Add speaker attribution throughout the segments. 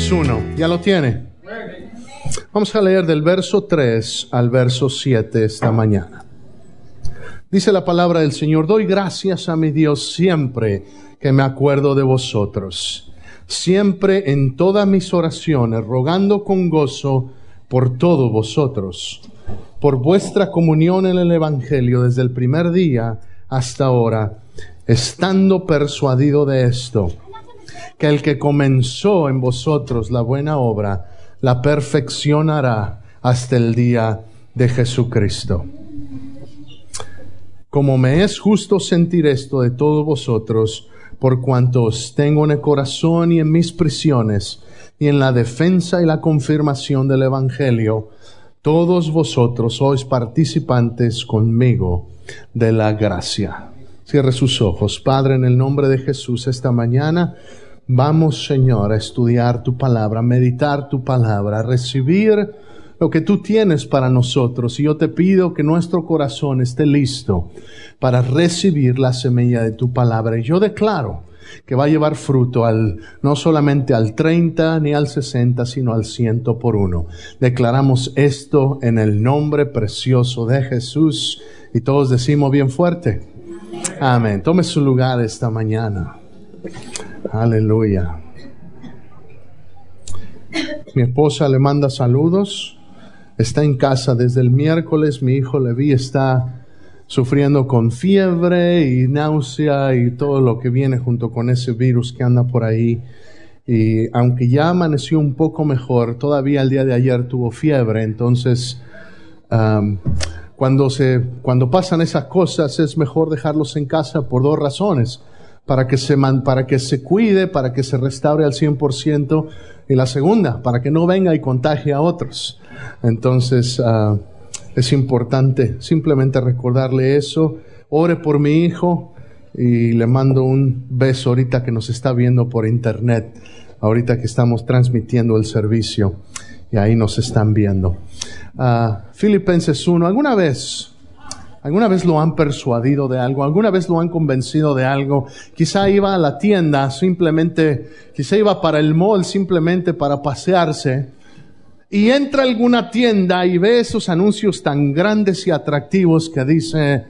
Speaker 1: Filipenses 1, ¿ya lo tiene? Vamos a leer del verso 3 al verso 7 esta mañana. Dice la palabra del Señor, doy gracias a mi Dios siempre que me acuerdo de vosotros, siempre en todas mis oraciones, rogando con gozo por todos vosotros, por vuestra comunión en el Evangelio desde el primer día hasta ahora, estando persuadido de esto, que el que comenzó en vosotros la buena obra, la perfeccionará hasta el día de Jesucristo. Como me es justo sentir esto de todos vosotros, por cuanto os tengo en el corazón y en mis prisiones, y en la defensa y la confirmación del Evangelio, todos vosotros sois participantes conmigo de la gracia. Cierre sus ojos. Padre, en el nombre de Jesús, esta mañana vamos, Señor, a estudiar tu palabra, a meditar tu palabra, a recibir lo que tú tienes para nosotros. Y yo te pido que nuestro corazón esté listo para recibir la semilla de tu palabra. Y yo declaro que va a llevar fruto al, no solamente al 30 ni al 60, sino al ciento por uno. Declaramos esto en el nombre precioso de Jesús y todos decimos bien fuerte. Amén. Tome su lugar esta mañana. Aleluya. Mi esposa le manda saludos está en casa desde el miércoles. Mi hijo Levi está sufriendo con fiebre y náusea y todo lo que viene junto con ese virus que anda por ahí. Y aunque ya amaneció un poco mejor, todavía el día de ayer tuvo fiebre. Entonces, cuando, se, cuando pasan esas cosas es mejor dejarlos en casa por dos razones. Para que se, man, para que se cuide, para que se restaure al 100%. Y la segunda, para que no venga y contagie a otros. Entonces, ah, es importante simplemente recordarle eso. Ore por mi hijo y le mando un beso ahorita que nos está viendo por internet, ahorita que estamos transmitiendo el servicio y ahí nos están viendo. Uh, Filipenses 1, ¿alguna vez? ¿Alguna vez lo han persuadido de algo? ¿Alguna vez lo han convencido de algo? Quizá iba a la tienda simplemente, quizá iba para el mall simplemente para pasearse y entra alguna tienda y ve esos anuncios tan grandes y atractivos que dice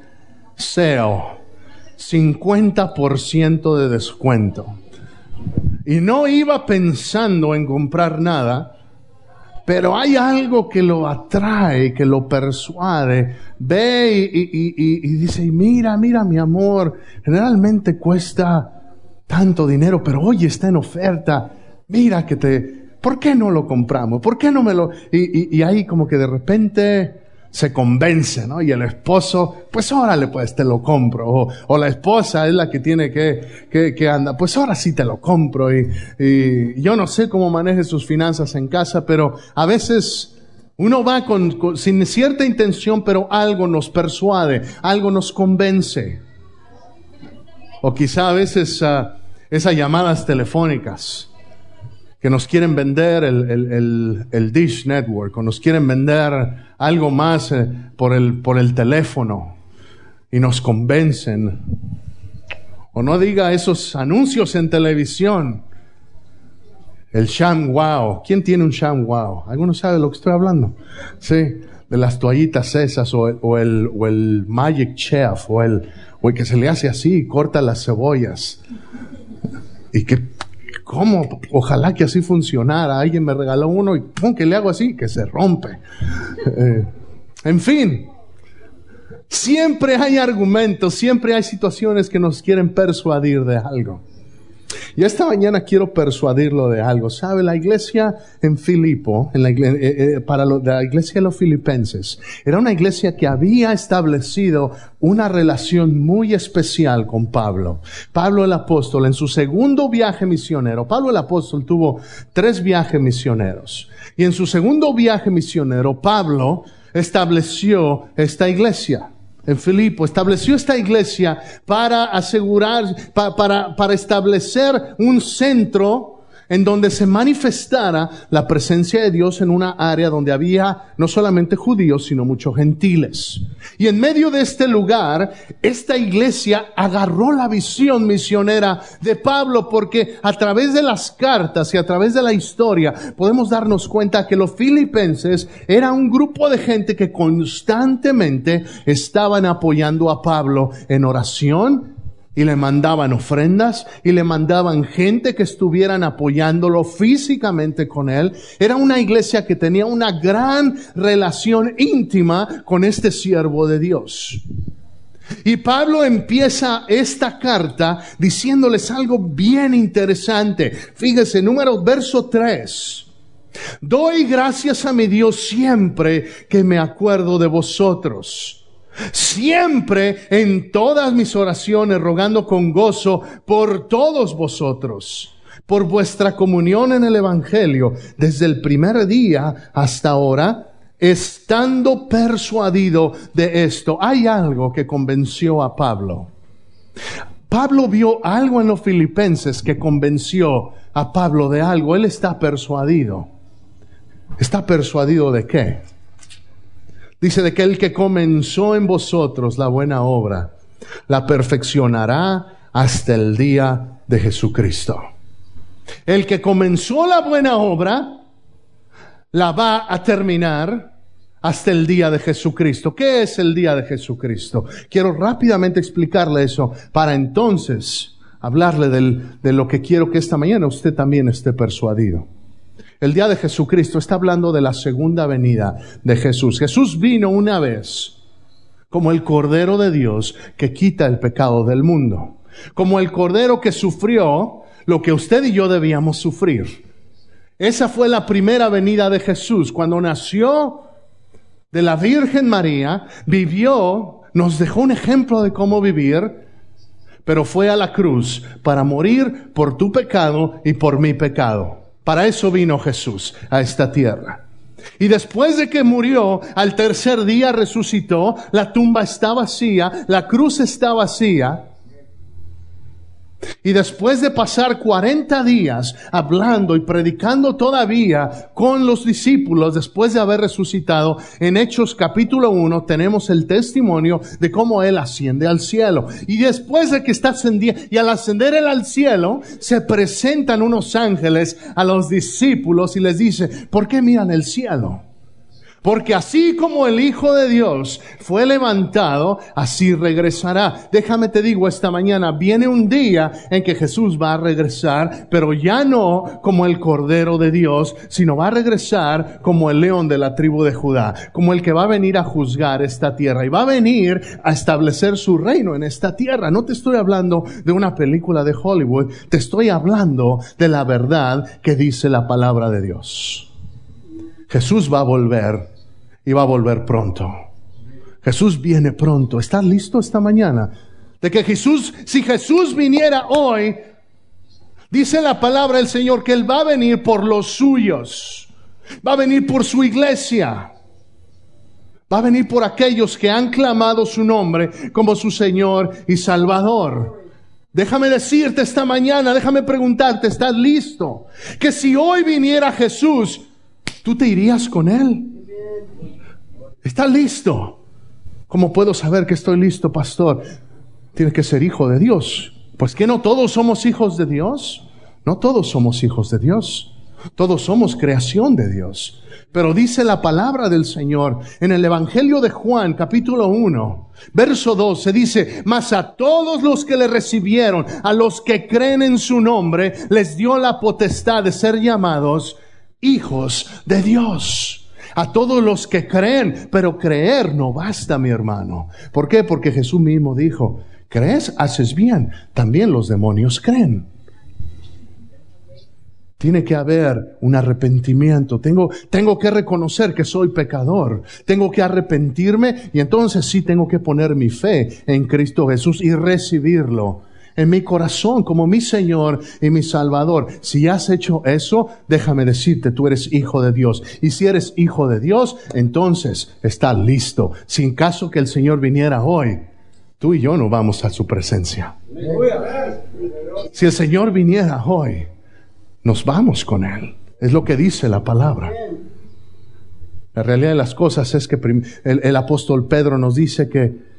Speaker 1: SEO, 50% de descuento. Y no iba pensando en comprar nada, pero hay algo que lo atrae, que lo persuade. Ve y, dice, mira, mira mi amor, generalmente cuesta tanto dinero, pero hoy está en oferta. Mira que te, ¿por qué no lo compramos? ¿Por qué no me lo...? Y, ahí como que de repente se convence, ¿no? Y el esposo, pues órale, pues te lo compro. O, la esposa es la que tiene que, que, que anda, pues ahora sí te lo compro. Y, y, yo no sé cómo maneje sus finanzas en casa, pero a veces uno va con, sin cierta intención, pero algo nos persuade, algo nos convence. O quizá a veces uh, esas llamadas telefónicas que nos quieren vender el, Dish Network o nos quieren vender algo más eh, por, el, por el teléfono y nos convencen. O no diga esos anuncios en televisión. El Sham Wow. ¿Quién tiene un Sham Wow? ¿Alguno sabe de lo que estoy hablando? Sí, de las toallitas esas o, o, el, o el Magic Chef o el, o el que se le hace así y corta las cebollas. Y que ¿Cómo? Ojalá que así funcionara. Alguien me regaló uno y ¡pum! que le hago así, que se rompe. Eh, en fin, siempre hay argumentos, siempre hay situaciones que nos quieren persuadir de algo. Y esta mañana quiero persuadirlo de algo. ¿Sabe? La iglesia en Filipo, en eh, eh, para la iglesia de los filipenses, era una iglesia que había establecido una relación muy especial con Pablo. Pablo el apóstol, en su segundo viaje misionero, Pablo el apóstol tuvo tres viajes misioneros. Y en su segundo viaje misionero, Pablo estableció esta iglesia en Filipo, estableció esta iglesia para asegurar, para, para establecer un centro en donde se manifestara la presencia de Dios en una área donde había no solamente judíos, sino muchos gentiles. Y en medio de este lugar, esta iglesia agarró la visión misionera de Pablo porque a través de las cartas y a través de la historia podemos darnos cuenta que los filipenses era un grupo de gente que constantemente estaban apoyando a Pablo en oración y le mandaban ofrendas y le mandaban gente que estuvieran apoyándolo físicamente con él. Era una iglesia que tenía una gran relación íntima con este siervo de Dios. Y Pablo empieza esta carta diciéndoles algo bien interesante. Fíjese, número verso 3. Doy gracias a mi Dios siempre que me acuerdo de vosotros Siempre en todas mis oraciones rogando con gozo por todos vosotros, por vuestra comunión en el Evangelio, desde el primer día hasta ahora, estando persuadido de esto. Hay algo que convenció a Pablo. Pablo vio algo en los filipenses que convenció a Pablo de algo. Él está persuadido. ¿Está persuadido de qué? Dice de que el que comenzó en vosotros la buena obra, la perfeccionará hasta el día de Jesucristo. El que comenzó la buena obra, la va a terminar hasta el día de Jesucristo. ¿Qué es el día de Jesucristo? Quiero rápidamente explicarle eso para entonces hablarle de lo que quiero que esta mañana usted también esté persuadido. El día de Jesucristo está hablando de la segunda venida de Jesús. Jesús vino una vez como el Cordero de Dios que quita el pecado del mundo. Como el Cordero que sufrió lo que usted y yo debíamos sufrir. Esa fue la primera venida de Jesús. Cuando nació de la Virgen María, vivió, nos dejó un ejemplo de cómo vivir, pero fue a la cruz para morir por tu pecado y por mi pecado. Para eso vino Jesús a esta tierra. Y después de que murió, al tercer día resucitó, la tumba está vacía, la cruz está vacía, y después de pasar 40 días hablando y predicando todavía con los discípulos, después de haber resucitado, en Hechos capítulo 1 tenemos el testimonio de cómo Él asciende al cielo. Y después de que está ascendiendo, y al ascender Él al cielo, se presentan unos ángeles a los discípulos y les dice, ¿por qué miran el cielo? Porque así como el Hijo de Dios fue levantado, así regresará. Déjame te digo esta mañana, viene un día en que Jesús va a regresar, pero ya no como el Cordero de Dios, sino va a regresar como el león de la tribu de Judá, como el que va a venir a juzgar esta tierra y va a venir a establecer su reino en esta tierra. No te estoy hablando de una película de Hollywood, te estoy hablando de la verdad que dice la palabra de Dios. Jesús va a volver y va a volver pronto. Jesús viene pronto. ¿Estás listo esta mañana? De que Jesús, si Jesús viniera hoy, dice la palabra del Señor que Él va a venir por los suyos. Va a venir por su iglesia. Va a venir por aquellos que han clamado su nombre como su Señor y Salvador. Déjame decirte esta mañana, déjame preguntarte, ¿estás listo? Que si hoy viniera Jesús, ¿Tú te irías con Él? ¿Está listo? ¿Cómo puedo saber que estoy listo, pastor? Tiene que ser hijo de Dios. Pues que no todos somos hijos de Dios. No todos somos hijos de Dios. Todos somos creación de Dios. Pero dice la palabra del Señor en el Evangelio de Juan, capítulo 1, verso 2, se dice, mas a todos los que le recibieron, a los que creen en su nombre, les dio la potestad de ser llamados hijos de Dios. A todos los que creen, pero creer no basta, mi hermano. ¿Por qué? Porque Jesús mismo dijo, crees, haces bien, también los demonios creen. Tiene que haber un arrepentimiento. Tengo, tengo que reconocer que soy pecador. Tengo que arrepentirme y entonces sí tengo que poner mi fe en Cristo Jesús y recibirlo en mi corazón como mi Señor y mi Salvador. Si has hecho eso, déjame decirte, tú eres hijo de Dios. Y si eres hijo de Dios, entonces está listo. Sin caso que el Señor viniera hoy, tú y yo no vamos a su presencia. Si el Señor viniera hoy, nos vamos con Él. Es lo que dice la palabra. La realidad de las cosas es que el, apóstol Pedro nos dice que,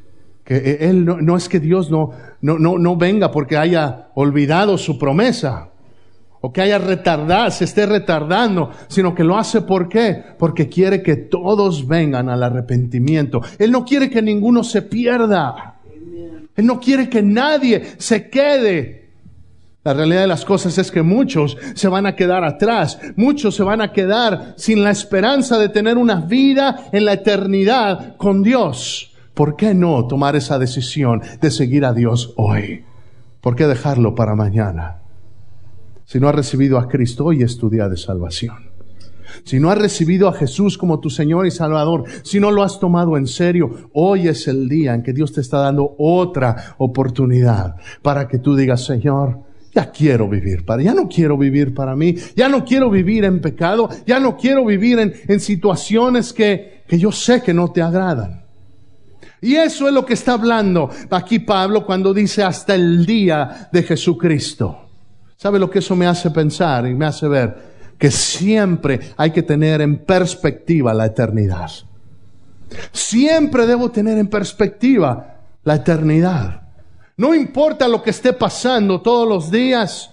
Speaker 1: que él no, es que Dios no, no, no, no venga porque haya olvidado su promesa o que haya retardado, se esté retardando, sino que lo hace ¿por qué? Porque quiere que todos vengan al arrepentimiento. Él no quiere que ninguno se pierda. Él no quiere que nadie se quede la realidad de las cosas es que muchos se van a quedar atrás, muchos se van a quedar sin la esperanza de tener una vida en la eternidad con Dios. ¿Por qué no tomar esa decisión de seguir a Dios hoy? ¿Por qué dejarlo para mañana? Si no has recibido a Cristo, hoy es tu día de salvación. Si no has recibido a Jesús como tu Señor y Salvador, si no lo has tomado en serio, hoy es el día en que Dios te está dando otra oportunidad para que tú digas, Señor, ya quiero vivir para, ya no quiero vivir para mí, ya no quiero vivir en pecado, ya no quiero vivir en, situaciones que, que yo sé que no te agradan. Y eso es lo que está hablando aquí Pablo cuando dice hasta el día de Jesucristo. ¿Sabe lo que eso me hace pensar y me hace ver? Que siempre hay que tener en perspectiva la eternidad. Siempre debo tener en perspectiva la eternidad. No importa lo que esté pasando todos los días,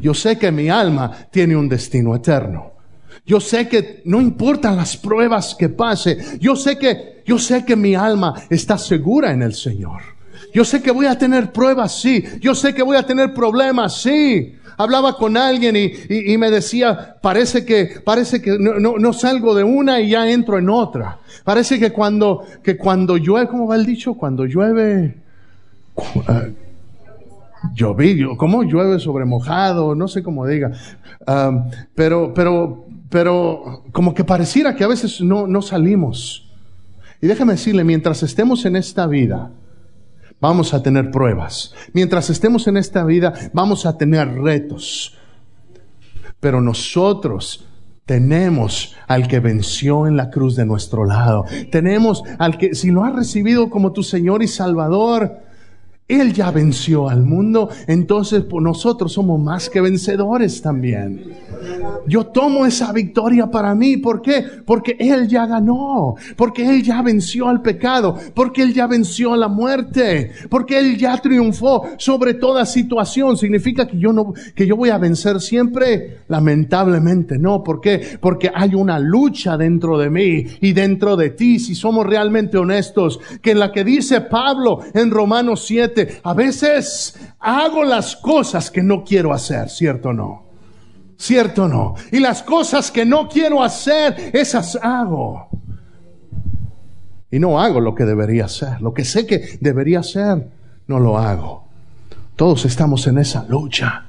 Speaker 1: yo sé que mi alma tiene un destino eterno. Yo sé que no importan las pruebas que pase, yo sé que yo sé que mi alma está segura en el Señor. Yo sé que voy a tener pruebas, sí. Yo sé que voy a tener problemas, sí. Hablaba con alguien y, me decía, parece que, parece que no, no, salgo de una y ya entro en otra. Parece que cuando, que cuando llueve, ¿cómo va el dicho? Cuando llueve, lloví, ¿cómo llueve sobre mojado? No sé cómo diga. pero, pero, pero como que pareciera que a veces no, no salimos. Y déjame decirle, mientras estemos en esta vida, vamos a tener pruebas. Mientras estemos en esta vida, vamos a tener retos. Pero nosotros tenemos al que venció en la cruz de nuestro lado. Tenemos al que, si lo has recibido como tu Señor y Salvador, él ya venció al mundo, entonces pues, nosotros somos más que vencedores también. Yo tomo esa victoria para mí. ¿Por qué? Porque Él ya ganó, porque Él ya venció al pecado, porque Él ya venció a la muerte, porque Él ya triunfó sobre toda situación. ¿Significa que yo no, que yo voy a vencer siempre? Lamentablemente no. ¿Por qué? Porque hay una lucha dentro de mí y dentro de ti, si somos realmente honestos, que en la que dice Pablo en Romanos 7, a veces hago las cosas que no quiero hacer, ¿cierto o no? ¿Cierto o no? Y las cosas que no quiero hacer, esas hago. Y no hago lo que debería hacer. Lo que sé que debería hacer, no lo hago. Todos estamos en esa lucha.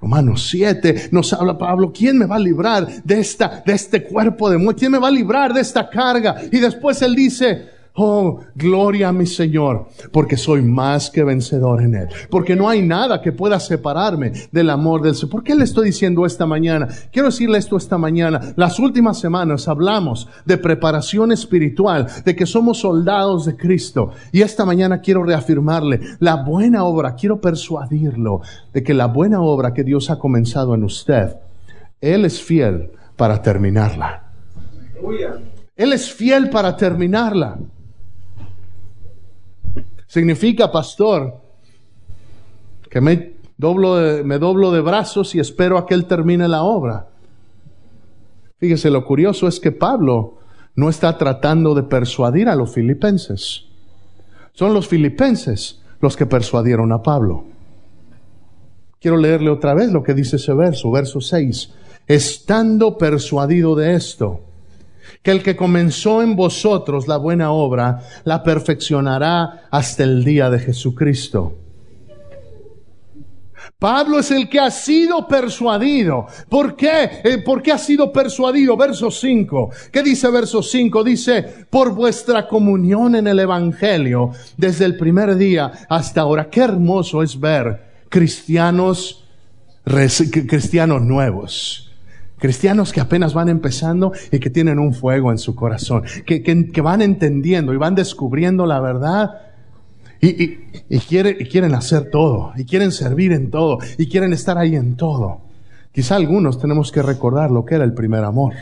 Speaker 1: Romanos 7 nos habla Pablo, ¿quién me va a librar de esta de este cuerpo de muerte? ¿Quién me va a librar de esta carga? Y después él dice, Oh, gloria a mi Señor, porque soy más que vencedor en Él. Porque no hay nada que pueda separarme del amor del Señor. ¿Por qué le estoy diciendo esta mañana? Quiero decirle esto esta mañana. Las últimas semanas hablamos de preparación espiritual, de que somos soldados de Cristo. Y esta mañana quiero reafirmarle la buena obra, quiero persuadirlo de que la buena obra que Dios ha comenzado en usted, Él es fiel para terminarla. Él es fiel para terminarla. Significa, pastor, que me doblo, de, brazos y espero a que Él termine la obra. Fíjese, lo curioso es que Pablo no está tratando de persuadir a los filipenses. Son los filipenses los que persuadieron a Pablo. Quiero leerle otra vez lo que dice ese verso, verso 6. Estando persuadido de esto, que el que comenzó en vosotros la buena obra, la perfeccionará hasta el día de Jesucristo. Pablo es el que ha sido persuadido. ¿Por qué? Eh, ¿Por qué ha sido persuadido? Verso 5. ¿Qué dice verso 5? Dice, por vuestra comunión en el Evangelio desde el primer día hasta ahora. Qué hermoso es ver cristianos, cristianos nuevos Cristianos que apenas van empezando y que tienen un fuego en su corazón, que, que, van entendiendo y van descubriendo la verdad y, y, y, quieren hacer todo, y quieren servir en todo, y quieren estar ahí en todo. Quizá algunos tenemos que recordar lo que era el primer amor.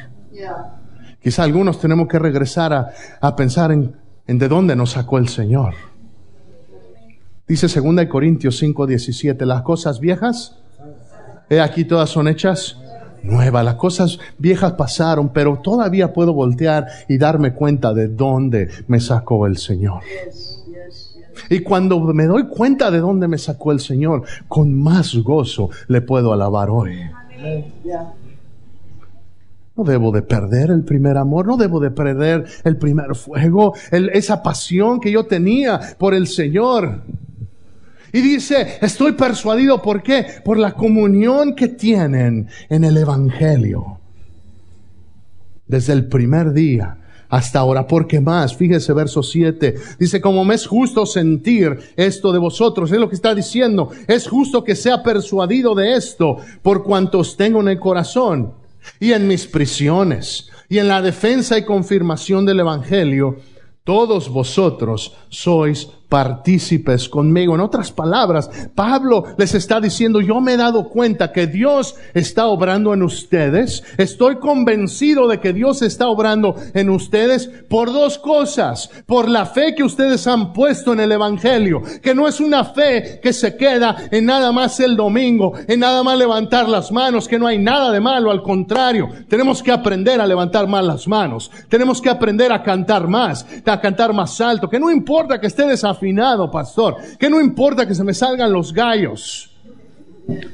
Speaker 1: Quizá algunos tenemos que regresar a, a pensar en, en, de dónde nos sacó el Señor. Dice 2 Corintios 5, 17, las cosas viejas, he aquí todas son hechas nuevas. Las cosas viejas pasaron, pero todavía puedo voltear y darme cuenta de dónde me sacó el Señor. Y cuando me doy cuenta de dónde me sacó el Señor, con más gozo le puedo alabar hoy. No debo de perder el primer amor, no debo de perder el primer fuego, esa pasión que yo tenía por el Señor. Y dice, estoy persuadido, ¿por qué? Por la comunión que tienen en el Evangelio. Desde el primer día hasta ahora. Porque más, fíjese verso 7, dice, como me es justo sentir esto de vosotros, es lo que está diciendo, es justo que sea persuadido de esto por cuantos tengo en el corazón y en mis prisiones y en la defensa y confirmación del Evangelio, todos vosotros sois partícipes conmigo. En otras palabras, Pablo les está diciendo, yo me he dado cuenta que Dios está obrando en ustedes. Estoy convencido de que Dios está obrando en ustedes por dos cosas. Por la fe que ustedes han puesto en el Evangelio, que no es una fe que se queda en nada más el domingo, en nada más levantar las manos, que no hay nada de malo, al contrario, tenemos que aprender a levantar más las manos. Tenemos que aprender a cantar más, a cantar más alto, que no importa que esté desafiado afinado, pastor. Que no importa que se me salgan los gallos.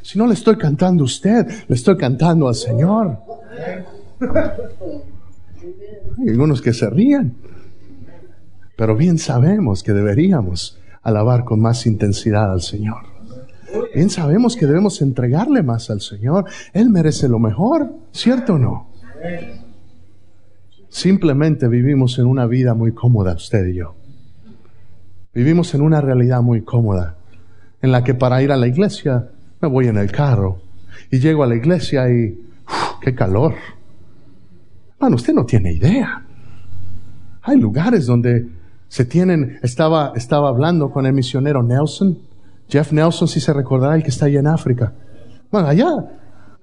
Speaker 1: Si no le estoy cantando a usted, le estoy cantando al Señor. Hay algunos que se ríen. Pero bien sabemos que deberíamos alabar con más intensidad al Señor. Bien sabemos que debemos entregarle más al Señor. Él merece lo mejor, ¿cierto o no? Simplemente vivimos en una vida muy cómoda, usted y yo. Vivimos en una realidad muy cómoda, en la que para ir a la iglesia me voy en el carro y llego a la iglesia y qué calor. Bueno, usted no tiene idea. Hay lugares donde se tienen, estaba, estaba hablando con el misionero Nelson, Jeff Nelson, si se recordará, el que está allá en África. Bueno, allá,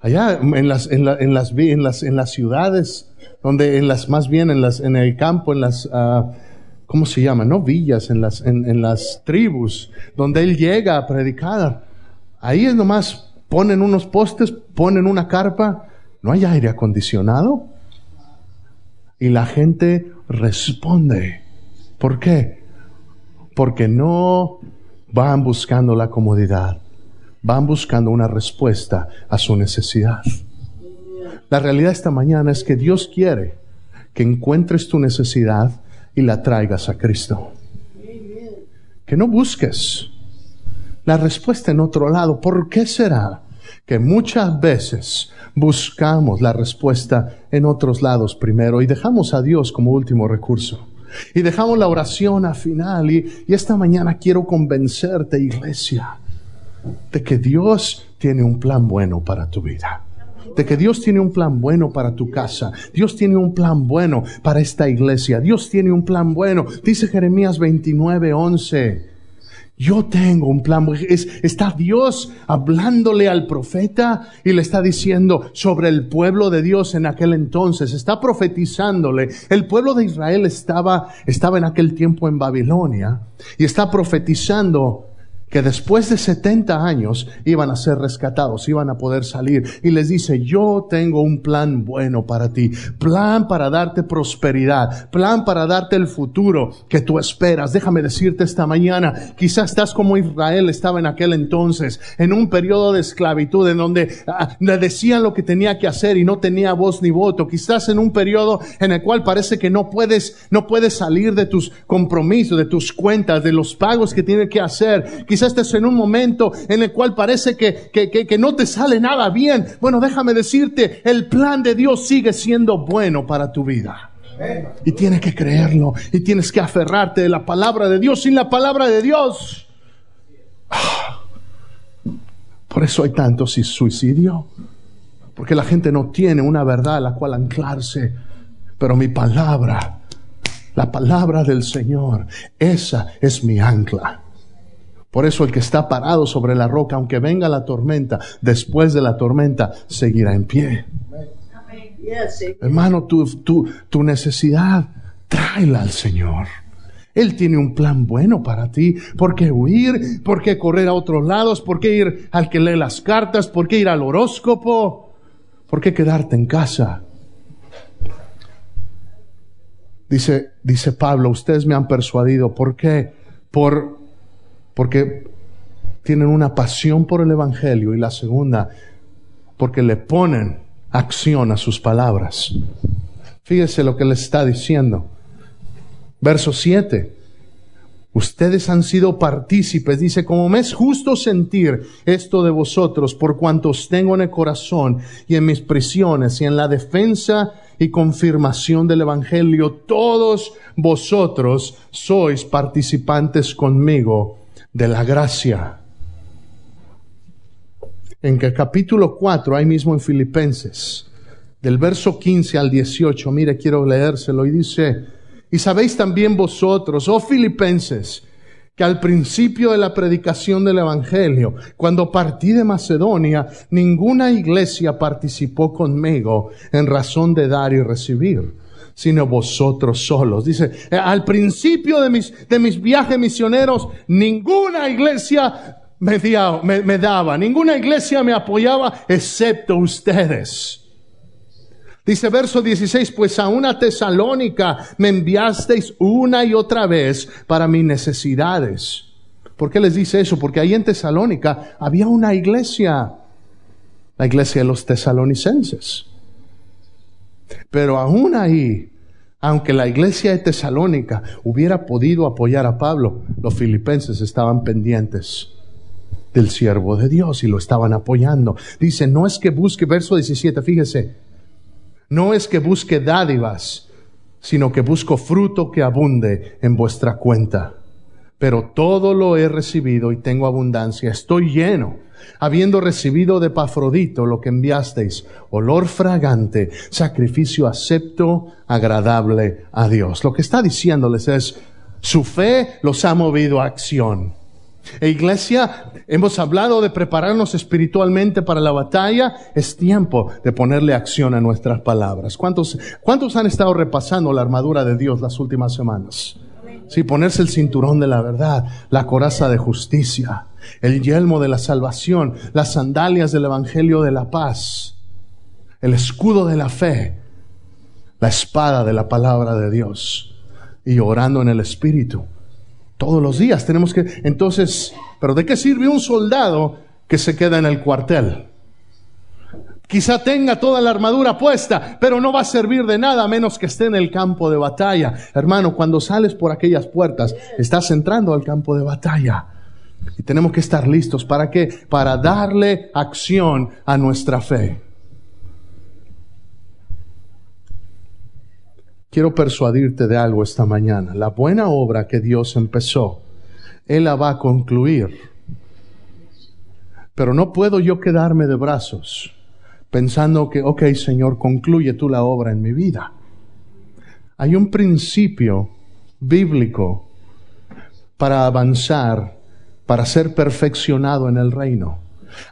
Speaker 1: allá en las, en, las, en las, en las ciudades, donde en las, más bien en las, en el campo, en las, uh, ¿cómo se llama? No villas, en las, en, las tribus, donde él llega a predicar. Ahí es nomás, ponen unos postes, ponen una carpa, no hay aire acondicionado. Y la gente responde. ¿Por qué? Porque no van buscando la comodidad, van buscando una respuesta a su necesidad. La realidad esta mañana es que Dios quiere que encuentres tu necesidad y la traigas a Cristo. Que no busques la respuesta en otro lado. ¿Por qué será que muchas veces buscamos la respuesta en otros lados primero y dejamos a Dios como último recurso? Y dejamos la oración a final. Y, y esta mañana quiero convencerte, iglesia, de que Dios tiene un plan bueno para tu vida de que Dios tiene un plan bueno para tu casa, Dios tiene un plan bueno para esta iglesia, Dios tiene un plan bueno. Dice Jeremías 29, 11. Yo tengo un plan. Es, está Dios hablándole al profeta y le está diciendo sobre el pueblo de Dios en aquel entonces. Está profetizándole. El pueblo de Israel estaba, estaba en aquel tiempo en Babilonia y está profetizando que después de 70 años iban a ser rescatados, iban a poder salir. Y les dice, yo tengo un plan bueno para ti, plan para darte prosperidad, plan para darte el futuro que tú esperas. Déjame decirte esta mañana, quizás estás como Israel estaba en aquel entonces, en un periodo de esclavitud en donde ah, le decían lo que tenía que hacer y no tenía voz ni voto. Quizás en un periodo en el cual parece que no puedes, no puedes salir de tus compromisos, de tus cuentas, de los pagos que tienes que hacer estés en un momento en el cual parece que, que, que, que no te sale nada bien. Bueno, déjame decirte, el plan de Dios sigue siendo bueno para tu vida. Y tienes que creerlo y tienes que aferrarte de la palabra de Dios. Sin la palabra de Dios. Por eso hay tanto suicidio. Porque la gente no tiene una verdad a la cual anclarse. Pero mi palabra, la palabra del Señor, esa es mi ancla. Por eso el que está parado sobre la roca, aunque venga la tormenta, después de la tormenta, seguirá en pie. Hermano, tu, tu, tu necesidad, tráela al Señor. Él tiene un plan bueno para ti. ¿Por qué huir? ¿Por qué correr a otros lados? ¿Por qué ir al que lee las cartas? ¿Por qué ir al horóscopo? ¿Por qué quedarte en casa? Dice, dice Pablo, ustedes me han persuadido. ¿Por qué? Por, porque tienen una pasión por el Evangelio. Y la segunda, porque le ponen acción a sus palabras. Fíjese lo que le está diciendo. Verso 7. Ustedes han sido partícipes, dice, como me es justo sentir esto de vosotros, por cuantos tengo en el corazón y en mis prisiones y en la defensa y confirmación del Evangelio, todos vosotros sois participantes conmigo de la gracia. En que capítulo 4, ahí mismo en Filipenses, del verso 15 al 18, mire, quiero leérselo y dice, y sabéis también vosotros, oh filipenses, que al principio de la predicación del Evangelio, cuando partí de Macedonia, ninguna iglesia participó conmigo en razón de dar y recibir, sino vosotros solos. Dice, eh, al principio de mis, de mis viajes misioneros, ninguna iglesia me, me daba, ninguna iglesia me apoyaba, excepto ustedes. Dice verso 16, pues a una tesalónica me enviasteis una y otra vez para mis necesidades. ¿Por qué les dice eso? Porque ahí en Tesalónica había una iglesia, la iglesia de los tesalonicenses. Pero aún ahí, aunque la iglesia de Tesalónica hubiera podido apoyar a Pablo, los filipenses estaban pendientes del siervo de Dios y lo estaban apoyando. Dice, no es que busque, verso 17, fíjese, no es que busque dádivas, sino que busco fruto que abunde en vuestra cuenta. Pero todo lo he recibido y tengo abundancia. Estoy lleno, habiendo recibido de Pafrodito lo que enviasteis, olor fragante, sacrificio acepto, agradable a Dios. Lo que está diciéndoles es, su fe los ha movido a acción. E iglesia, hemos hablado de prepararnos espiritualmente para la batalla. Es tiempo de ponerle acción a nuestras palabras. ¿Cuántos, cuántos han estado repasando la armadura de Dios las últimas semanas? Sí, ponerse el cinturón de la verdad, la coraza de justicia, el yelmo de la salvación, las sandalias del evangelio de la paz, el escudo de la fe, la espada de la palabra de Dios y orando en el espíritu todos los días tenemos que... Entonces, ¿pero de qué sirve un soldado que se queda en el cuartel? Quizá tenga toda la armadura puesta, pero no va a servir de nada a menos que esté en el campo de batalla. Hermano, cuando sales por aquellas puertas, estás entrando al campo de batalla. Y tenemos que estar listos. ¿Para qué? Para darle acción a nuestra fe. Quiero persuadirte de algo esta mañana. La buena obra que Dios empezó, Él la va a concluir. Pero no puedo yo quedarme de brazos pensando que, ok, Señor, concluye tú la obra en mi vida. Hay un principio bíblico para avanzar, para ser perfeccionado en el reino.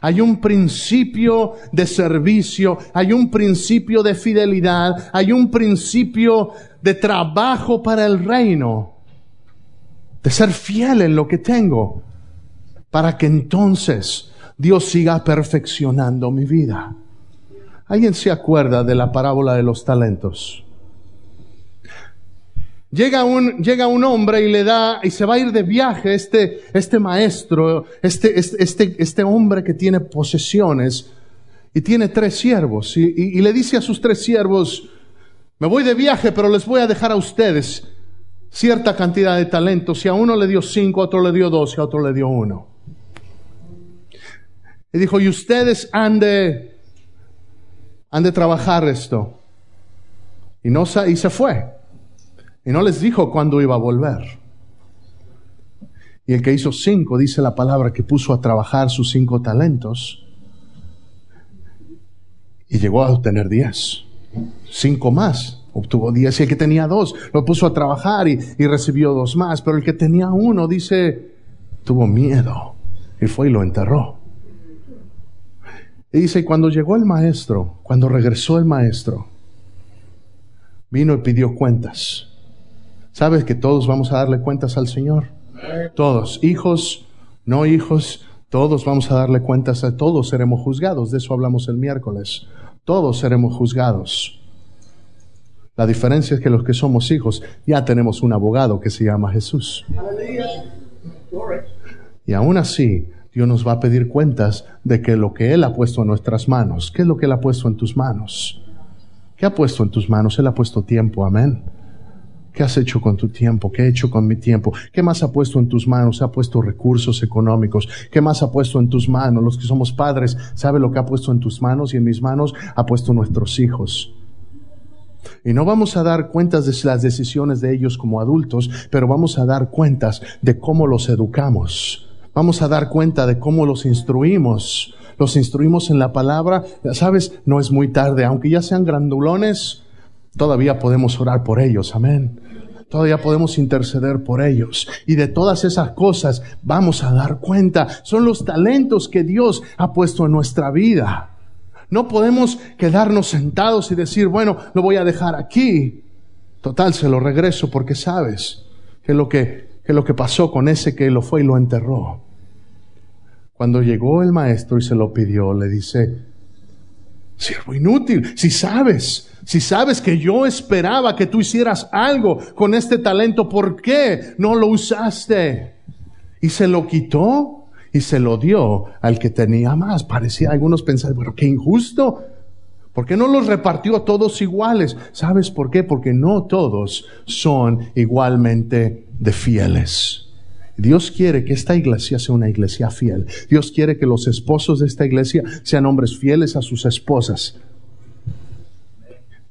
Speaker 1: Hay un principio de servicio, hay un principio de fidelidad, hay un principio de trabajo para el reino, de ser fiel en lo que tengo, para que entonces Dios siga perfeccionando mi vida. ¿Alguien se acuerda de la parábola de los talentos? Llega un, llega un hombre y le da, y se va a ir de viaje este, este maestro, este, este, este, este hombre que tiene posesiones, y tiene tres siervos, y, le dice a sus tres siervos, me voy de viaje, pero les voy a dejar a ustedes cierta cantidad de talentos. Si a uno le dio cinco, a otro le dio dos, y a otro le dio uno. Y dijo, y ustedes han de, han de trabajar esto. Y no y se fue. Y no les dijo cuándo iba a volver. Y el que hizo cinco, dice la palabra, que puso a trabajar sus cinco talentos y llegó a obtener diez. Cinco más. Obtuvo diez y el que tenía dos lo puso a trabajar y, y recibió dos más. Pero el que tenía uno dice, tuvo miedo y fue y lo enterró. Y dice, cuando llegó el maestro, cuando regresó el maestro, vino y pidió cuentas. ¿Sabes que todos vamos a darle cuentas al Señor? Todos, hijos, no hijos, todos vamos a darle cuentas a todos, seremos juzgados. De eso hablamos el miércoles. Todos seremos juzgados. La diferencia es que los que somos hijos ya tenemos un abogado que se llama Jesús. Y aún así, Dios nos va a pedir cuentas de que lo que Él ha puesto en nuestras manos, ¿qué es lo que Él ha puesto en tus manos? ¿Qué ha puesto en tus manos? Él ha puesto tiempo, amén. ¿Qué has hecho con tu tiempo? ¿Qué he hecho con mi tiempo? ¿Qué más ha puesto en tus manos? Ha puesto recursos económicos. ¿Qué más ha puesto en tus manos? Los que somos padres, ¿sabe lo que ha puesto en tus manos y en mis manos? Ha puesto nuestros hijos. Y no vamos a dar cuentas de las decisiones de ellos como adultos, pero vamos a dar cuentas de cómo los educamos. Vamos a dar cuenta de cómo los instruimos. Los instruimos en la palabra. Sabes, no es muy tarde. Aunque ya sean grandulones, todavía podemos orar por ellos. Amén. Todavía podemos interceder por ellos. Y de todas esas cosas vamos a dar cuenta. Son los talentos que Dios ha puesto en nuestra vida. No podemos quedarnos sentados y decir, bueno, lo voy a dejar aquí. Total, se lo regreso porque sabes que lo que, que lo que pasó con ese que lo fue y lo enterró. Cuando llegó el maestro y se lo pidió, le dice, siervo inútil, si sabes, si sabes que yo esperaba que tú hicieras algo con este talento, ¿por qué no lo usaste? Y se lo quitó y se lo dio al que tenía más. Parecía algunos pensar, pero qué injusto. ¿Por qué no los repartió a todos iguales? ¿Sabes por qué? Porque no todos son igualmente de fieles. Dios quiere que esta iglesia sea una iglesia fiel. Dios quiere que los esposos de esta iglesia sean hombres fieles a sus esposas.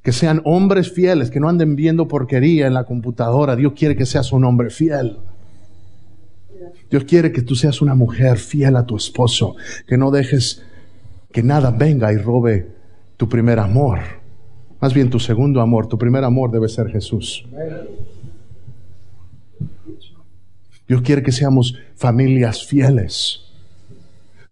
Speaker 1: Que sean hombres fieles, que no anden viendo porquería en la computadora. Dios quiere que seas un hombre fiel. Dios quiere que tú seas una mujer fiel a tu esposo, que no dejes que nada venga y robe tu primer amor. Más bien tu segundo amor, tu primer amor debe ser Jesús. Dios quiere que seamos familias fieles.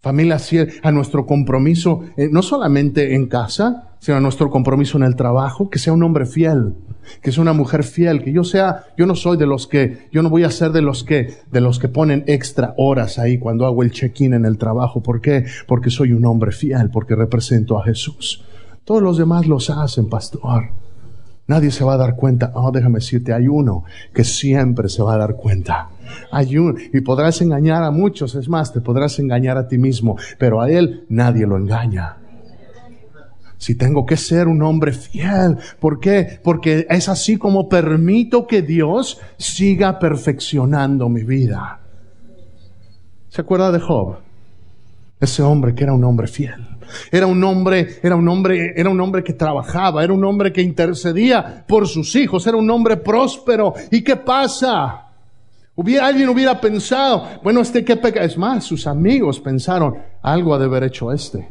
Speaker 1: Familias fieles a nuestro compromiso, eh, no solamente en casa, sino a nuestro compromiso en el trabajo, que sea un hombre fiel que es una mujer fiel, que yo sea, yo no soy de los que, yo no voy a ser de los que, de los que ponen extra horas ahí cuando hago el check-in en el trabajo. ¿Por qué? Porque soy un hombre fiel, porque represento a Jesús. Todos los demás los hacen, pastor. Nadie se va a dar cuenta. Oh, déjame decirte, hay uno que siempre se va a dar cuenta. Y podrás engañar a muchos, es más, te podrás engañar a ti mismo, pero a él nadie lo engaña si tengo que ser un hombre fiel. ¿Por qué? Porque es así como permito que Dios siga perfeccionando mi vida. ¿Se acuerda de Job? Ese hombre que era un hombre fiel. Era un hombre, era un hombre, era un hombre que trabajaba, era un hombre que intercedía por sus hijos, era un hombre próspero. ¿Y qué pasa? Alguien hubiera pensado, bueno, este que pega, es más, sus amigos pensaron, algo ha de haber hecho este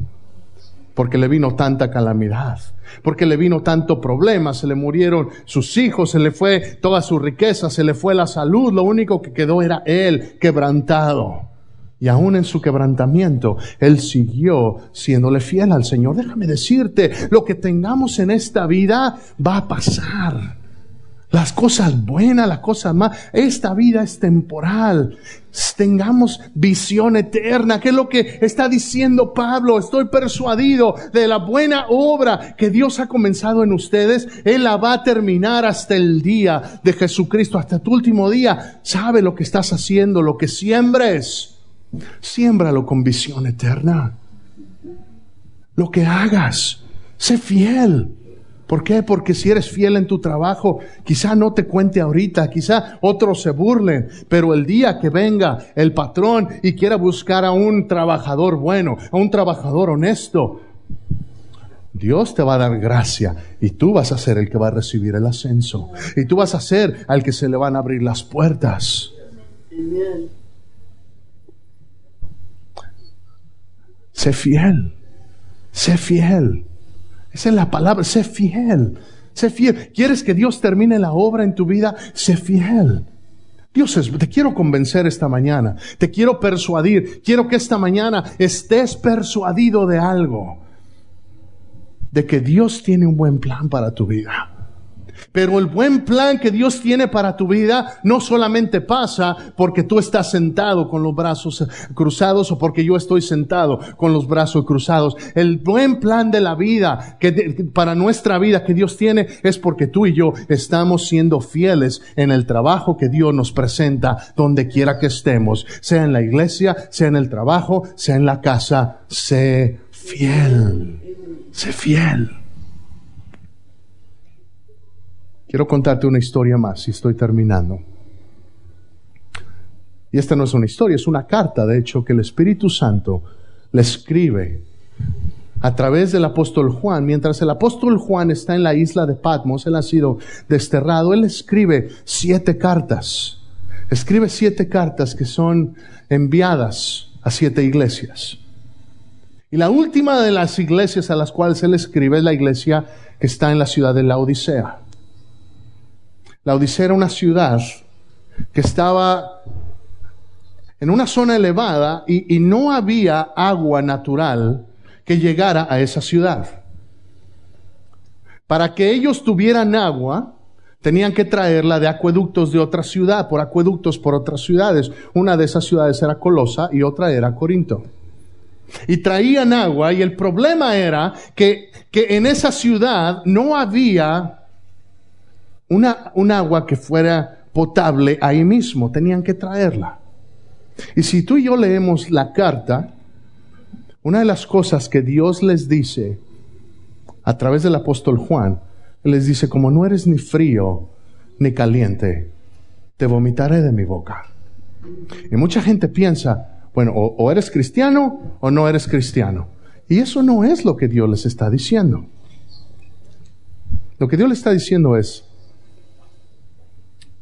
Speaker 1: porque le vino tanta calamidad, porque le vino tanto problema, se le murieron sus hijos, se le fue toda su riqueza, se le fue la salud, lo único que quedó era él quebrantado. Y aún en su quebrantamiento, Él siguió siéndole fiel al Señor. Déjame decirte, lo que tengamos en esta vida va a pasar. Las cosas buenas, las cosas más. Esta vida es temporal. Tengamos visión eterna. ¿Qué es lo que está diciendo Pablo? Estoy persuadido de la buena obra que Dios ha comenzado en ustedes. Él la va a terminar hasta el día de Jesucristo, hasta tu último día. Sabe lo que estás haciendo, lo que siembres. Siémbralo con visión eterna. Lo que hagas, sé fiel. ¿Por qué? Porque si eres fiel en tu trabajo, quizá no te cuente ahorita, quizá otros se burlen, pero el día que venga el patrón y quiera buscar a un trabajador bueno, a un trabajador honesto, Dios te va a dar gracia y tú vas a ser el que va a recibir el ascenso. Y tú vas a ser al que se le van a abrir las puertas. Sé fiel, sé fiel. Esa es la palabra, sé fiel. Sé fiel. ¿Quieres que Dios termine la obra en tu vida? Sé fiel. Dios, te quiero convencer esta mañana, te quiero persuadir, quiero que esta mañana estés persuadido de algo, de que Dios tiene un buen plan para tu vida. Pero el buen plan que Dios tiene para tu vida no solamente pasa porque tú estás sentado con los brazos cruzados o porque yo estoy sentado con los brazos cruzados. El buen plan de la vida que para nuestra vida que Dios tiene es porque tú y yo estamos siendo fieles en el trabajo que Dios nos presenta donde quiera que estemos, sea en la iglesia, sea en el trabajo, sea en la casa. Sé fiel. Sé fiel. Quiero contarte una historia más y estoy terminando. Y esta no es una historia, es una carta, de hecho, que el Espíritu Santo le escribe a través del apóstol Juan. Mientras el apóstol Juan está en la isla de Patmos, él ha sido desterrado, él escribe siete cartas. Escribe siete cartas que son enviadas a siete iglesias. Y la última de las iglesias a las cuales él escribe es la iglesia que está en la ciudad de la Odisea. La Odisea era una ciudad que estaba en una zona elevada y, no había agua natural que llegara a esa ciudad. Para que ellos tuvieran agua, tenían que traerla de acueductos de otra ciudad, por acueductos por otras ciudades. Una de esas ciudades era Colosa y otra era Corinto. Y traían agua y el problema era que, que en esa ciudad no había una, un agua que fuera potable ahí mismo, tenían que traerla. Y si tú y yo leemos la carta, una de las cosas que Dios les dice a través del apóstol Juan, les dice, como no eres ni frío ni caliente, te vomitaré de mi boca. Y mucha gente piensa, bueno, o, o eres cristiano o no eres cristiano. Y eso no es lo que Dios les está diciendo. Lo que Dios les está diciendo es,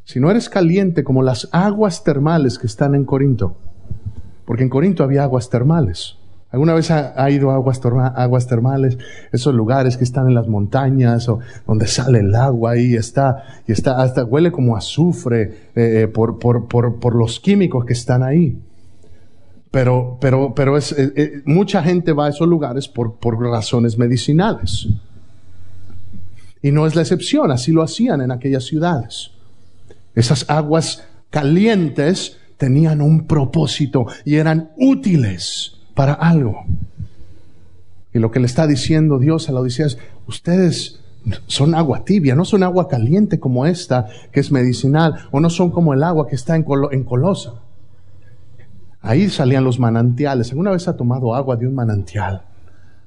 Speaker 1: si no eres caliente como las aguas termales que están en Corinto, porque en Corinto había aguas termales. ¿Alguna vez ha, ido aguas, termales? Esos lugares que están en las montañas o donde sale el agua y está, y está, hasta huele como azufre eh, eh, por, los químicos que están ahí. Pero, pero, pero es, eh, mucha gente va a esos lugares por razones medicinales. Y no es la excepción, así lo hacían en aquellas ciudades. Esas aguas calientes tenían un propósito y eran útiles para algo. Y lo que le está diciendo Dios a la Odisea es, ustedes son agua tibia, no son agua caliente como esta, que es medicinal, o no son como el agua que está en, en Colosa. Ahí salían los manantiales. ¿Alguna vez ha tomado agua de un manantial?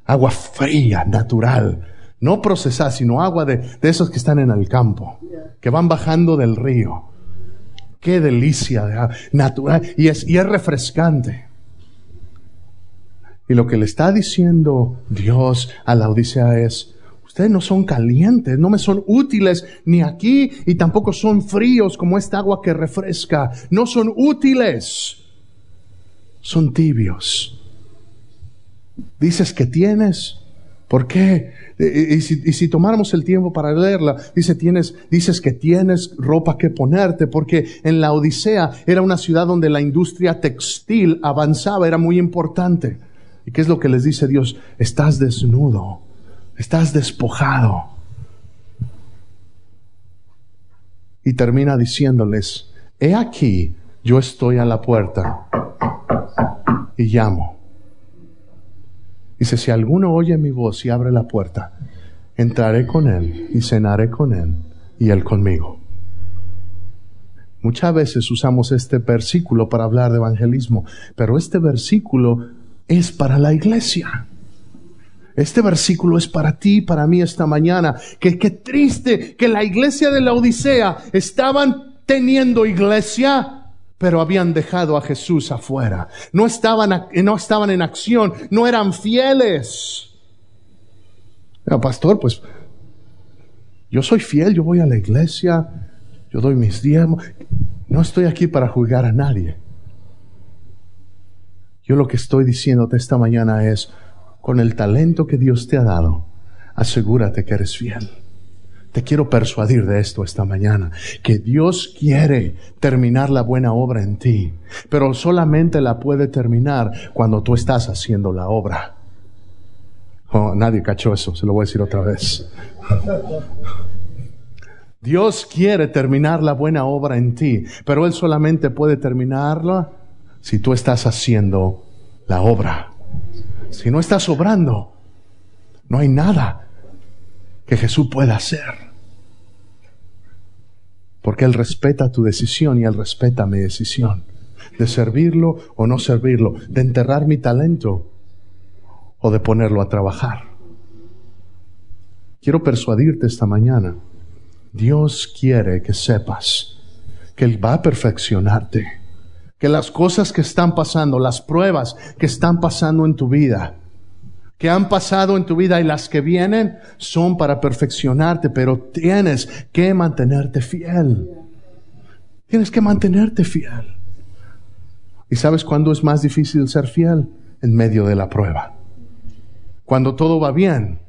Speaker 1: Agua fría, natural, no procesada, sino agua de, de esos que están en el campo que van bajando del río. Qué delicia natural y es, y es refrescante. Y lo que le está diciendo Dios a la Odisea es, ustedes no son calientes, no me son útiles ni aquí y tampoco son fríos como esta agua que refresca. No son útiles, son tibios. Dices que tienes, ¿por qué? Y si, tomáramos el tiempo para leerla, dice, tienes, dices que tienes ropa que ponerte, porque en la Odisea era una ciudad donde la industria textil avanzaba, era muy importante. ¿Y qué es lo que les dice Dios? Estás desnudo, estás despojado. Y termina diciéndoles, he aquí, yo estoy a la puerta y llamo. Dice, si alguno oye mi voz y abre la puerta, entraré con él y cenaré con él y él conmigo. Muchas veces usamos este versículo para hablar de evangelismo, pero este versículo es para la iglesia. Este versículo es para ti, para mí esta mañana. Que qué triste que la iglesia de la Odisea estaban teniendo iglesia, pero habían dejado a Jesús afuera. No estaban, no estaban en acción, no eran fieles. Pero pastor, pues yo soy fiel, yo voy a la iglesia, yo doy mis diezmos. No estoy aquí para juzgar a nadie. Yo lo que estoy diciéndote esta mañana es, con el talento que Dios te ha dado, asegúrate que eres fiel. Te quiero persuadir de esto esta mañana, que Dios quiere terminar la buena obra en ti, pero solamente la puede terminar cuando tú estás haciendo la obra. Oh, nadie cachó eso, se lo voy a decir otra vez. Dios quiere terminar la buena obra en ti, pero Él solamente puede terminarla si tú estás haciendo la obra. Si no estás obrando, no hay nada que Jesús pueda hacer. Porque Él respeta tu decisión y Él respeta mi decisión de servirlo o no servirlo, de enterrar mi talento o de ponerlo a trabajar. Quiero persuadirte esta mañana Dios quiere que sepas que Él va a perfeccionarte, que las cosas que están pasando, las pruebas que están pasando en tu vida, que han pasado en tu vida y las que vienen son para perfeccionarte, pero tienes que mantenerte fiel. Tienes que mantenerte fiel. ¿Y sabes cuándo es más difícil ser fiel? En medio de la prueba. Cuando todo va bien,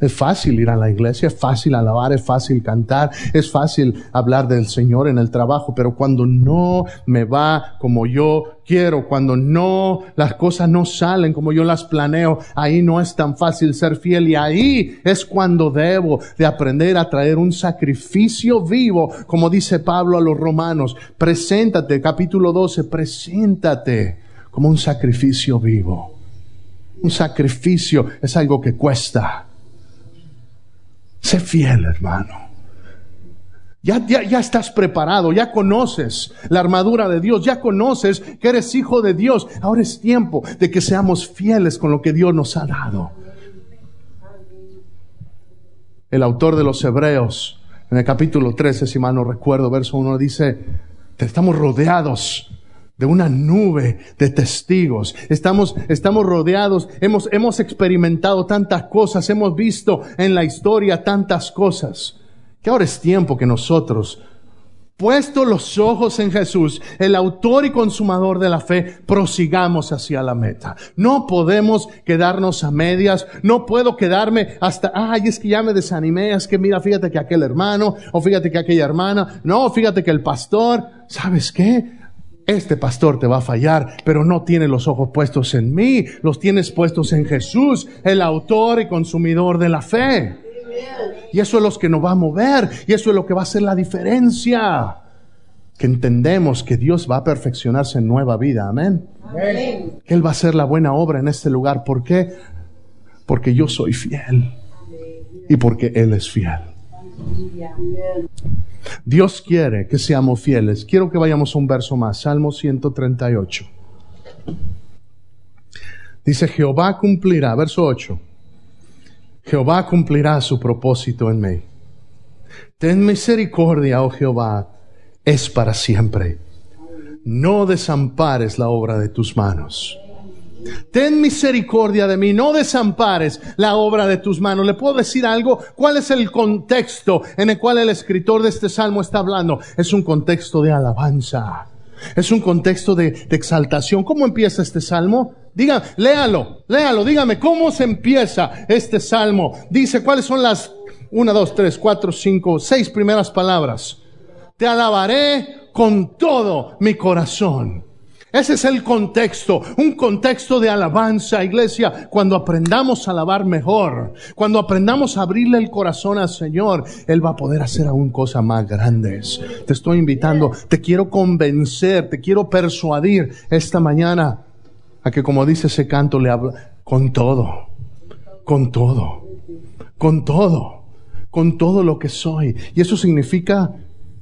Speaker 1: es fácil ir a la iglesia, es fácil alabar, es fácil cantar, es fácil hablar del Señor en el trabajo, pero cuando no me va como yo quiero, cuando no, las cosas no salen como yo las planeo, ahí no es tan fácil ser fiel y ahí es cuando debo de aprender a traer un sacrificio vivo, como dice Pablo a los romanos, preséntate, capítulo 12, preséntate como un sacrificio vivo. Un sacrificio es algo que cuesta. Sé fiel, hermano. Ya, ya, ya, estás preparado, ya conoces la armadura de Dios, ya conoces que eres hijo de Dios. Ahora es tiempo de que seamos fieles con lo que Dios nos ha dado. El autor de los Hebreos, en el capítulo 13, si mal no recuerdo, verso 1, dice, estamos rodeados de una nube de testigos. Estamos, estamos rodeados, hemos, hemos experimentado tantas cosas, hemos visto en la historia tantas cosas, que ahora es tiempo que nosotros, puesto los ojos en Jesús, el autor y consumador de la fe, prosigamos hacia la meta. No podemos quedarnos a medias, no puedo quedarme hasta, ay, es que ya me desanimé, es que mira, fíjate que aquel hermano, o fíjate que aquella hermana, no, fíjate que el pastor, ¿sabes qué? Este pastor te va a fallar, pero no tiene los ojos puestos en mí, los tienes puestos en Jesús, el autor y consumidor de la fe. Y eso es lo que nos va a mover, y eso es lo que va a hacer la diferencia. Que entendemos que Dios va a perfeccionarse en nueva vida, amén. Que Él va a hacer la buena obra en este lugar. ¿Por qué? Porque yo soy fiel y porque Él es fiel. Dios quiere que seamos fieles. Quiero que vayamos a un verso más, Salmo 138. Dice, Jehová cumplirá, verso 8, Jehová cumplirá su propósito en mí. Ten misericordia, oh Jehová, es para siempre. No desampares la obra de tus manos. Ten misericordia de mí, no desampares la obra de tus manos. ¿Le puedo decir algo? ¿Cuál es el contexto en el cual el escritor de este salmo está hablando? Es un contexto de alabanza. Es un contexto de, exaltación. ¿Cómo empieza este salmo? Diga, léalo, léalo, dígame, ¿cómo se empieza este salmo? Dice, ¿cuáles son las una, dos, tres, cuatro, cinco, seis primeras palabras? Te alabaré con todo mi corazón. Ese es el contexto, un contexto de alabanza, iglesia. Cuando aprendamos a alabar mejor, cuando aprendamos a abrirle el corazón al Señor, Él va a poder hacer aún cosas más grandes. Te estoy invitando, te quiero convencer, te quiero persuadir esta mañana a que como dice ese canto, le habla con todo, con todo, con todo, con todo lo que soy. Y eso significa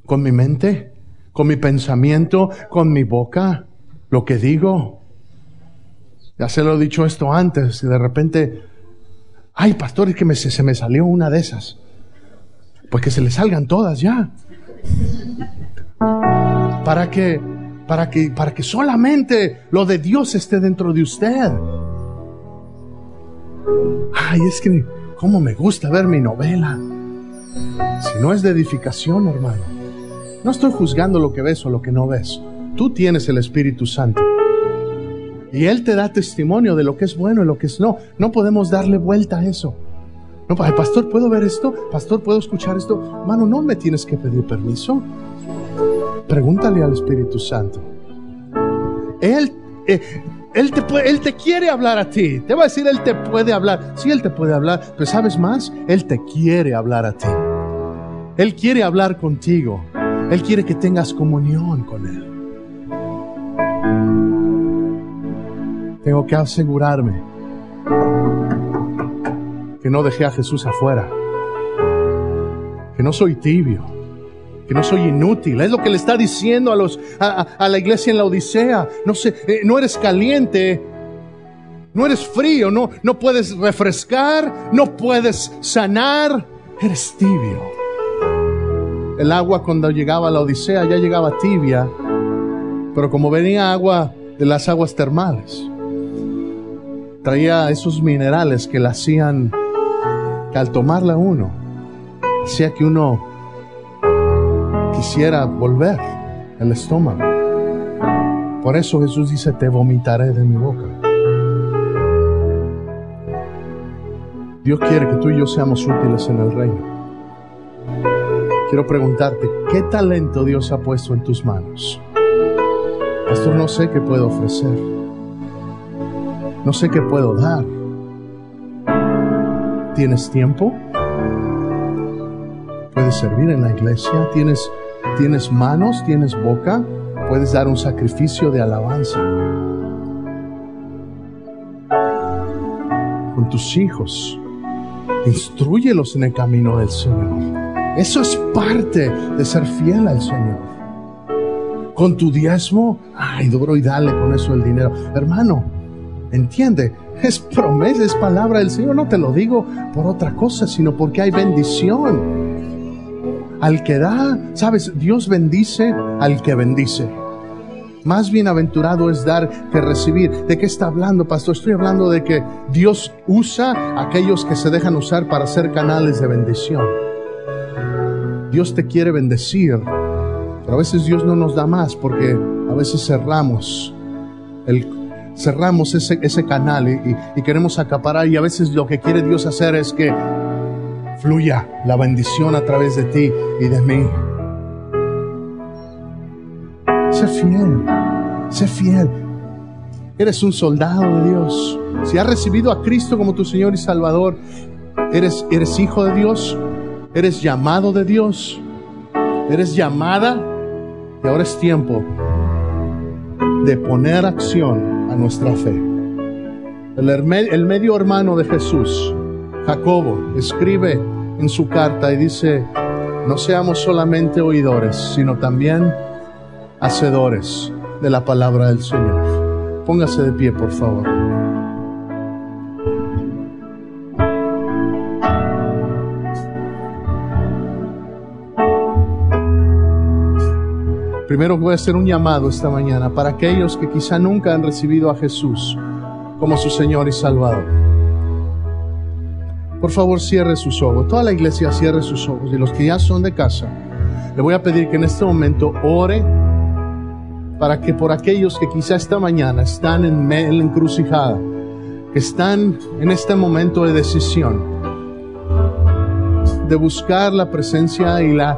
Speaker 1: con mi mente, con mi pensamiento, con mi boca lo que digo. Ya se lo he dicho esto antes y de repente, ay, pastor, es que se me salió una de esas. Pues que se le salgan todas ya. Para que, para que, para que solamente lo de Dios esté dentro de usted. Ay, es que, cómo me gusta ver mi novela. Si no es de edificación, hermano. No estoy juzgando lo que ves o lo que no ves. Tú tienes el Espíritu Santo. Y Él te da testimonio de lo que es bueno y lo que es no. No podemos darle vuelta a eso. No, pastor, ¿puedo ver esto? Pastor, ¿puedo escuchar esto? Mano, no me tienes que pedir permiso. Pregúntale al Espíritu Santo. Él, eh, él, te puede, él te quiere hablar a ti. Te va a decir, Él te puede hablar. Sí, Él te puede hablar, pero ¿sabes más? Él te quiere hablar a ti. Él quiere hablar contigo. Él quiere que tengas comunión con Él. Tengo que asegurarme que no dejé a Jesús afuera, que no soy tibio, que no soy inútil. Es lo que le está diciendo a, los, a, la iglesia en la Odisea. No, sé, eh, no eres caliente, no eres frío, no, no puedes refrescar, no puedes sanar, eres tibio. El agua cuando llegaba a la Odisea ya llegaba tibia, pero como venía agua de las aguas termales, traía esos minerales que la hacían al tomarla uno, hacía que uno quisiera volver el estómago. Por eso Jesús dice, te vomitaré de mi boca. Dios quiere que tú y yo seamos útiles en el reino. Quiero preguntarte, ¿qué talento Dios ha puesto en tus manos? Pastor, no sé qué puedo ofrecer. No sé qué puedo dar. ¿Tienes tiempo? ¿Puedes servir en la iglesia? ¿Tienes, ¿Tienes manos? ¿Tienes boca? Puedes dar un sacrificio de alabanza. Con tus hijos, instruyelos en el camino del Señor. Eso es parte de ser fiel al Señor. Con tu diezmo, ay, duro y dale con eso el dinero. Hermano, entiende, es promesa, es palabra del Señor. No te lo digo por otra cosa, sino porque hay bendición. Al que da, sabes, Dios bendice al que bendice. Más bienaventurado es dar que recibir. ¿De qué está hablando, pastor? Estoy hablando de que Dios usa aquellos que se dejan usar para ser canales de bendición. Dios te quiere bendecir, pero a veces Dios no nos da más porque a veces cerramos el cerramos ese, ese canal y, queremos acaparar y a veces lo que quiere Dios hacer es que fluya la bendición a través de ti y de mí. Sé fiel, sé fiel. Eres un soldado de Dios. Si has recibido a Cristo como tu Señor y Salvador, eres, eres hijo de Dios, eres llamado de Dios, eres llamada y ahora es tiempo de poner acción a nuestra fe. El, medio hermano de Jesús, Jacobo, escribe en su carta y dice, no seamos solamente oidores, sino también hacedores de la palabra del Señor. Póngase de pie, por favor. Primero voy a hacer un llamado esta mañana para aquellos que quizá nunca han recibido a Jesús como su Señor y Salvador. Por favor, cierre sus ojos. Toda la iglesia cierre sus ojos. Y los que ya son de casa, le voy a pedir que en este momento ore para que por aquellos que quizá esta mañana están en la encrucijada, que están en este momento de decisión, de buscar la presencia y la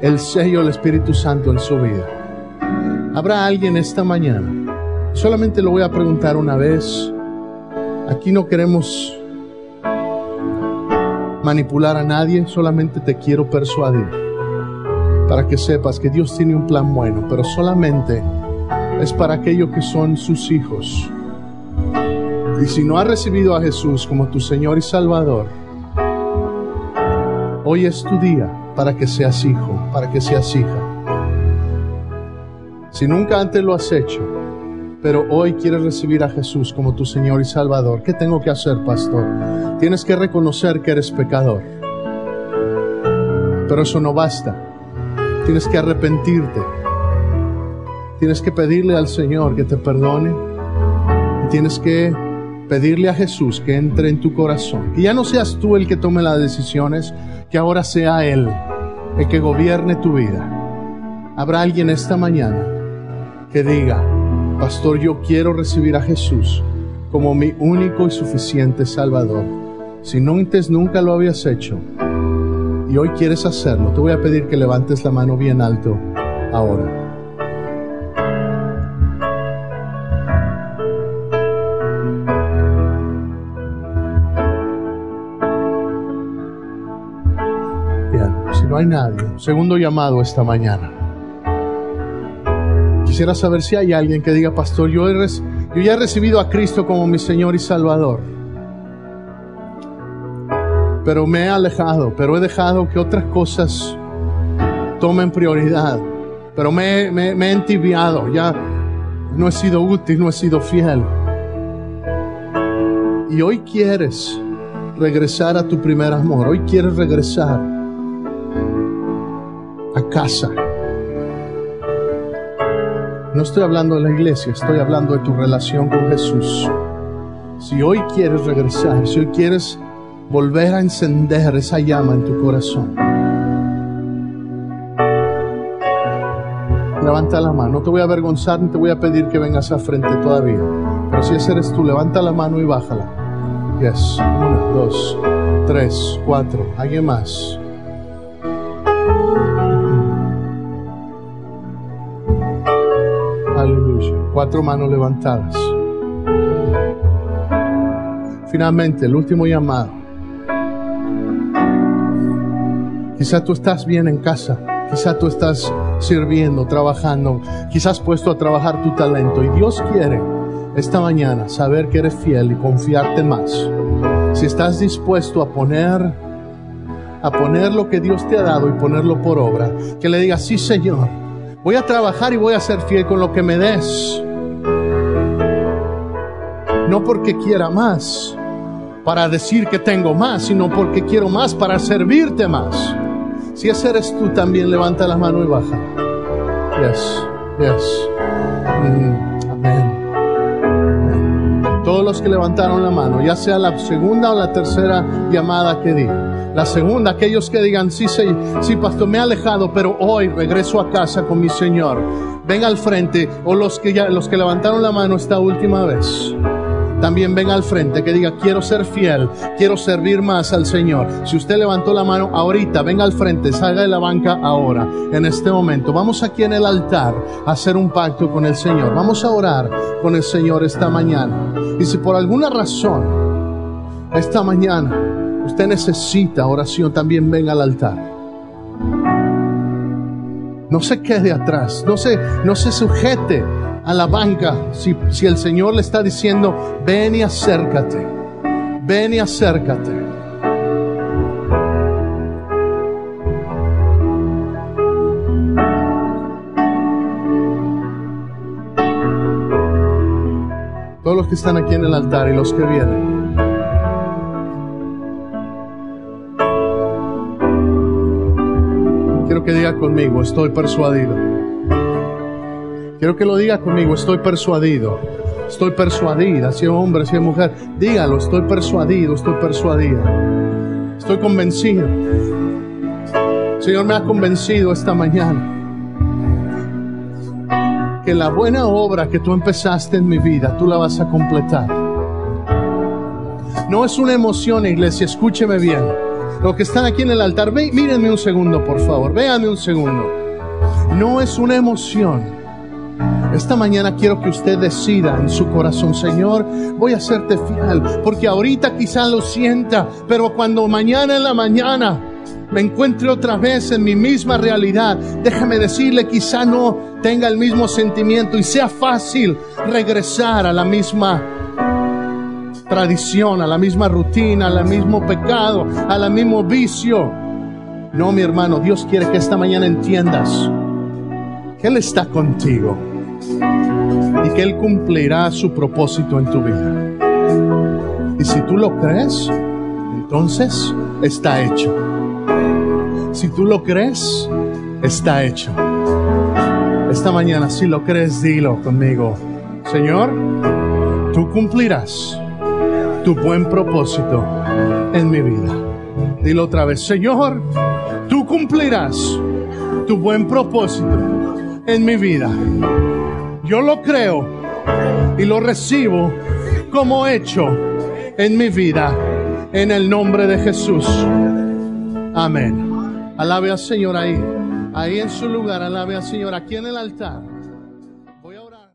Speaker 1: el sello del Espíritu Santo en su vida. ¿Habrá alguien esta mañana? Solamente lo voy a preguntar una vez. Aquí no queremos manipular a nadie, solamente te quiero persuadir para que sepas que Dios tiene un plan bueno, pero solamente es para aquellos que son sus hijos. Y si no has recibido a Jesús como tu Señor y Salvador, hoy es tu día para que seas hijo, para que seas hija. Si nunca antes lo has hecho, pero hoy quieres recibir a Jesús como tu Señor y Salvador, ¿qué tengo que hacer, pastor? Tienes que reconocer que eres pecador. Pero eso no basta. Tienes que arrepentirte. Tienes que pedirle al Señor que te perdone. Y tienes que pedirle a Jesús que entre en tu corazón. Que ya no seas tú el que tome las decisiones, que ahora sea Él el que gobierne tu vida. Habrá alguien esta mañana que diga, Pastor, yo quiero recibir a Jesús como mi único y suficiente Salvador. Si no antes nunca lo habías hecho y hoy quieres hacerlo, te voy a pedir que levantes la mano bien alto ahora. Hay nadie. Segundo llamado esta mañana. Quisiera saber si hay alguien que diga, pastor, yo, yo ya he recibido a Cristo como mi Señor y Salvador. Pero me he alejado, pero he dejado que otras cosas tomen prioridad. Pero me, me he entibiado, ya no he sido útil, no he sido fiel. Y hoy quieres regresar a tu primer amor, hoy quieres regresar casa. No estoy hablando de la iglesia, estoy hablando de tu relación con Jesús. Si hoy quieres regresar, si hoy quieres volver a encender esa llama en tu corazón, levanta la mano. No te voy a avergonzar ni te voy a pedir que vengas a frente todavía. Pero si ese eres tú, levanta la mano y bájala. Yes. Uno, dos, tres, cuatro. ¿Alguien más? Cuatro manos levantadas. Finalmente, el último llamado. Quizá tú estás bien en casa, quizá tú estás sirviendo, trabajando, quizás puesto a trabajar tu talento y Dios quiere esta mañana saber que eres fiel y confiarte más. Si estás dispuesto a poner a poner lo que Dios te ha dado y ponerlo por obra, que le digas, sí Señor, voy a trabajar y voy a ser fiel con lo que me des no porque quiera más, para decir que tengo más, sino porque quiero más para servirte más. Si ese eres tú, también levanta la mano y baja. Yes, yes. Mm, amén. Todos los que levantaron la mano, ya sea la segunda o la tercera llamada que di. La segunda, aquellos que digan, sí, sí, pastor, me he alejado, pero hoy regreso a casa con mi Señor. Ven al frente, o los que ya, los que levantaron la mano esta última vez también ven al frente, que diga, quiero ser fiel, quiero servir más al Señor. Si usted levantó la mano ahorita, venga al frente, salga de la banca ahora, en este momento. Vamos aquí en el altar a hacer un pacto con el Señor. Vamos a orar con el Señor esta mañana. Y si por alguna razón, esta mañana, usted necesita oración, también venga al altar. No se quede atrás, no no se sujete a la banca si, si el Señor le está diciendo, ven y acércate, ven y acércate. Todos los que están aquí en el altar y los que vienen. Quiero que diga conmigo, estoy persuadido Quiero que lo diga conmigo, estoy persuadido. Estoy persuadida, si es hombre, si es mujer, dígalo, estoy persuadido, estoy persuadida. Estoy convencido. Señor me ha convencido esta mañana que la buena obra que tú empezaste en mi vida, tú la vas a completar. No es una emoción, iglesia, escúcheme bien. Los que están aquí en el altar, mírenme un segundo, por favor, véanme un segundo. No es una emoción esta mañana quiero que usted decida en su corazón, Señor, voy a hacerte fiel, porque ahorita quizá lo sienta, pero cuando mañana en la mañana me encuentre otra vez en mi misma realidad, déjame decirle, quizá no tenga el mismo sentimiento y sea fácil regresar a la misma tradición, a la misma rutina, al mismo pecado, al mismo vicio. No, mi hermano, Dios quiere que esta mañana entiendas que Él está contigo y que Él cumplirá su propósito en tu vida. Y si tú lo crees, entonces está hecho. Si tú lo crees, está hecho. Esta mañana, si lo crees, dilo conmigo. Señor, tú cumplirás tu buen propósito en mi vida. Dilo otra vez, Señor, tú cumplirás tu buen propósito en mi vida. Yo lo creo y lo recibo como hecho en mi vida. en el nombre de Jesús. Amén. Alabe al Señor ahí. Ahí en su lugar, alabe al Señor aquí en el altar.